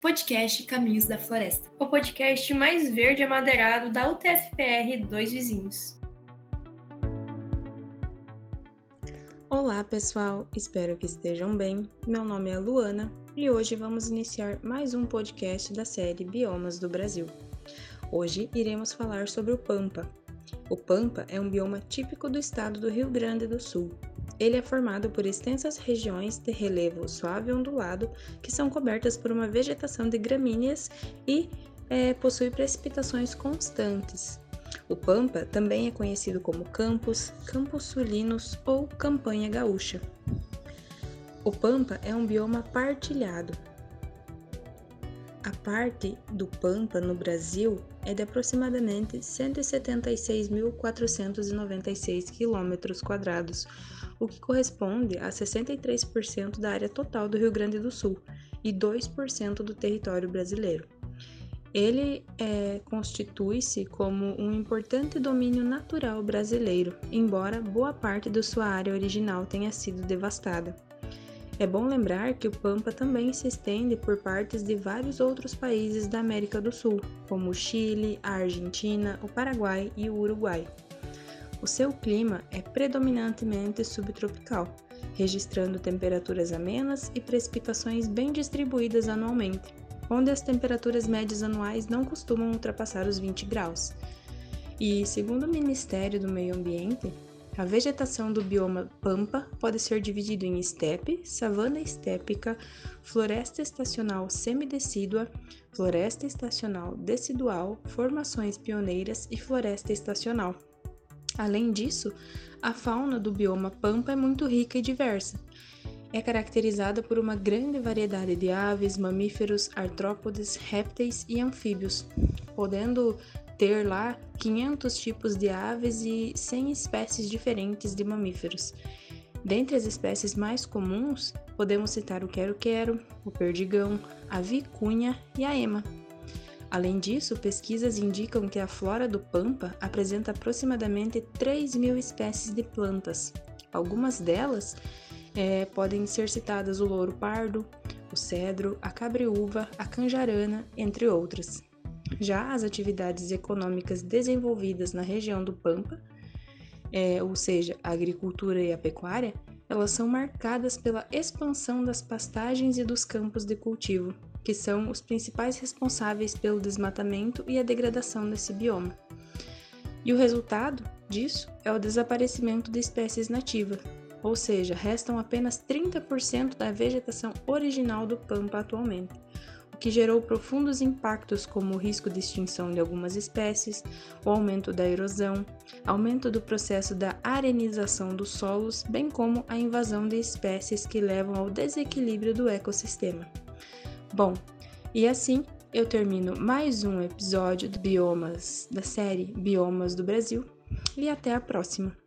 podcast Caminhos da Floresta, o podcast mais verde amadeirado da UTFPR Dois Vizinhos. Olá pessoal, espero que estejam bem. Meu nome é Luana e hoje vamos iniciar mais um podcast da série Biomas do Brasil. Hoje iremos falar sobre o Pampa. O Pampa é um bioma típico do estado do Rio Grande do Sul, ele é formado por extensas regiões de relevo suave e ondulado que são cobertas por uma vegetação de gramíneas e é, possui precipitações constantes. O Pampa também é conhecido como Campos, Campos Sulinos ou Campanha Gaúcha. O Pampa é um bioma partilhado. A parte do Pampa no Brasil é de aproximadamente 176.496 km, o que corresponde a 63% da área total do Rio Grande do Sul e 2% do território brasileiro. Ele é, constitui-se como um importante domínio natural brasileiro, embora boa parte de sua área original tenha sido devastada. É bom lembrar que o Pampa também se estende por partes de vários outros países da América do Sul, como o Chile, a Argentina, o Paraguai e o Uruguai. O seu clima é predominantemente subtropical, registrando temperaturas amenas e precipitações bem distribuídas anualmente, onde as temperaturas médias anuais não costumam ultrapassar os 20 graus. E, segundo o Ministério do Meio Ambiente, a vegetação do bioma Pampa pode ser dividido em estepe, savana estépica, floresta estacional semidecídua, floresta estacional decidual, formações pioneiras e floresta estacional. Além disso, a fauna do bioma Pampa é muito rica e diversa. É caracterizada por uma grande variedade de aves, mamíferos, artrópodes, répteis e anfíbios, podendo ter lá 500 tipos de aves e 100 espécies diferentes de mamíferos. Dentre as espécies mais comuns, podemos citar o quero-quero, o perdigão, a vicunha e a ema. Além disso, pesquisas indicam que a flora do Pampa apresenta aproximadamente 3 mil espécies de plantas. Algumas delas é, podem ser citadas o louro pardo, o cedro, a cabreúva, a canjarana, entre outras. Já as atividades econômicas desenvolvidas na região do Pampa, é, ou seja, a agricultura e a pecuária, elas são marcadas pela expansão das pastagens e dos campos de cultivo, que são os principais responsáveis pelo desmatamento e a degradação desse bioma. E o resultado disso é o desaparecimento de espécies nativas, ou seja, restam apenas 30% da vegetação original do Pampa atualmente, o que gerou profundos impactos como o risco de extinção de algumas espécies, o aumento da erosão, aumento do processo da arenização dos solos, bem como a invasão de espécies que levam ao desequilíbrio do ecossistema. Bom, e assim eu termino mais um episódio do Biomas da série Biomas do Brasil e até a próxima.